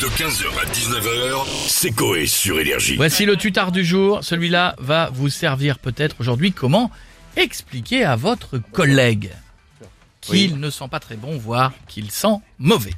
De 15h à 19h, c'est Coé sur Énergie. Voici le tutard du jour. Celui-là va vous servir peut-être aujourd'hui comment expliquer à votre collègue qu'il ne sent pas très bon, voire qu'il sent mauvais.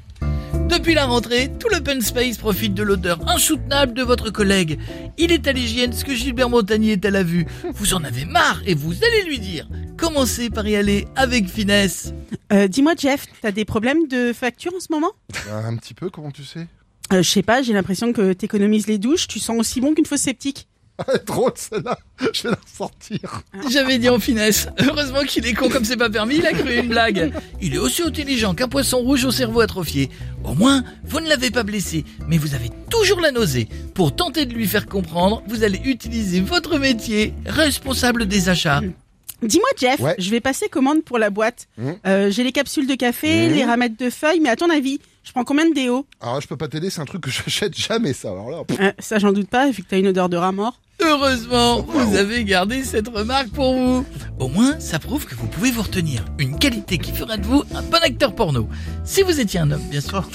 Depuis la rentrée, tout l'open space profite de l'odeur insoutenable de votre collègue. Il est à l'hygiène ce que Gilbert Montagnier est à la vue. Vous en avez marre et vous allez lui dire. Commencez par y aller avec finesse? Euh, Dis-moi Jeff, t'as des problèmes de facture en ce moment? Euh, Un petit peu, comment tu sais? Je sais pas, j'ai l'impression que t'économises les douches, tu sens aussi bon qu'une fausse sceptique. Ah, Drôle celle-là, je vais la ressortir. J'avais dit en finesse. Heureusement qu'il est con comme c'est pas permis, il a cru une blague. Il est aussi intelligent qu'un poisson rouge au cerveau atrophié. Au moins, vous ne l'avez pas blessé, mais vous avez toujours la nausée. Pour tenter de lui faire comprendre, vous allez utiliser votre métier, responsable des achats. Dis-moi Jeff, Ouais. je vais passer commande pour la boîte. Mhm. Euh, j'ai les capsules de café, Mhm. les ramettes de feuilles, mais à ton avis, je prends combien de déo? Alors là, je peux pas t'aider, c'est un truc que j'achète jamais, ça. Alors là, Euh, Ça j'en doute pas, vu que t'as une odeur de rat mort. Heureusement, vous avez gardé cette remarque pour vous. Au moins, ça prouve que vous pouvez vous retenir. Une qualité qui fera de vous un bon acteur porno. Si vous étiez un homme, bien sûr.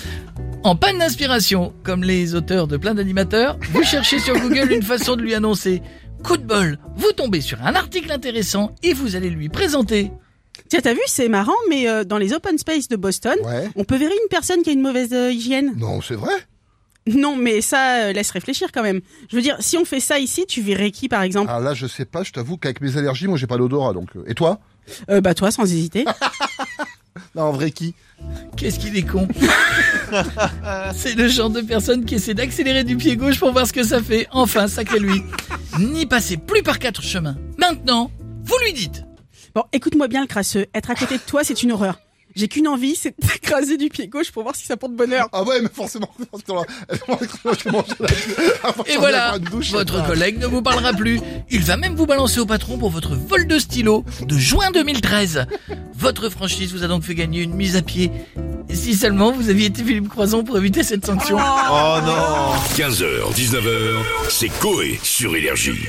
En panne d'inspiration, comme les auteurs de plein d'animateurs, vous cherchez sur Google une façon de lui annoncer. Coup de bol, vous tombez sur un article intéressant et vous allez lui présenter. Tiens, t'as vu, c'est marrant, mais euh, dans les open space de Boston, ouais. on peut verrer une personne qui a une mauvaise euh, hygiène. Non, c'est vrai Non, mais ça euh, laisse réfléchir quand même. Je veux dire, si on fait ça ici, tu verrais qui par exemple? Alors là, je sais pas, je t'avoue qu'avec mes allergies, moi, j'ai pas d'odorat, donc... euh, Et toi? Euh, Bah toi, sans hésiter. Non, en vrai, qui? Qu'est-ce qu'il est con? C'est le genre de personne qui essaie d'accélérer du pied gauche pour voir ce que ça fait. Enfin, sacré lui. N'y passez plus par quatre chemins. Maintenant, vous lui dites. Bon, écoute-moi bien le crasseux. Être à côté de toi, c'est une horreur. J'ai qu'une envie, c'est de t'écraser du pied gauche pour voir si ça porte bonheur. Ah ouais, mais forcément, Et voilà, votre collègue ne vous parlera plus. Il va même vous balancer au patron pour votre vol de stylo de juin 2013. Votre franchise vous a donc fait gagner une mise à pied. Si seulement vous aviez été Philippe Croison pour éviter cette sanction. 15h, 19h, c'est Coé sur Énergie.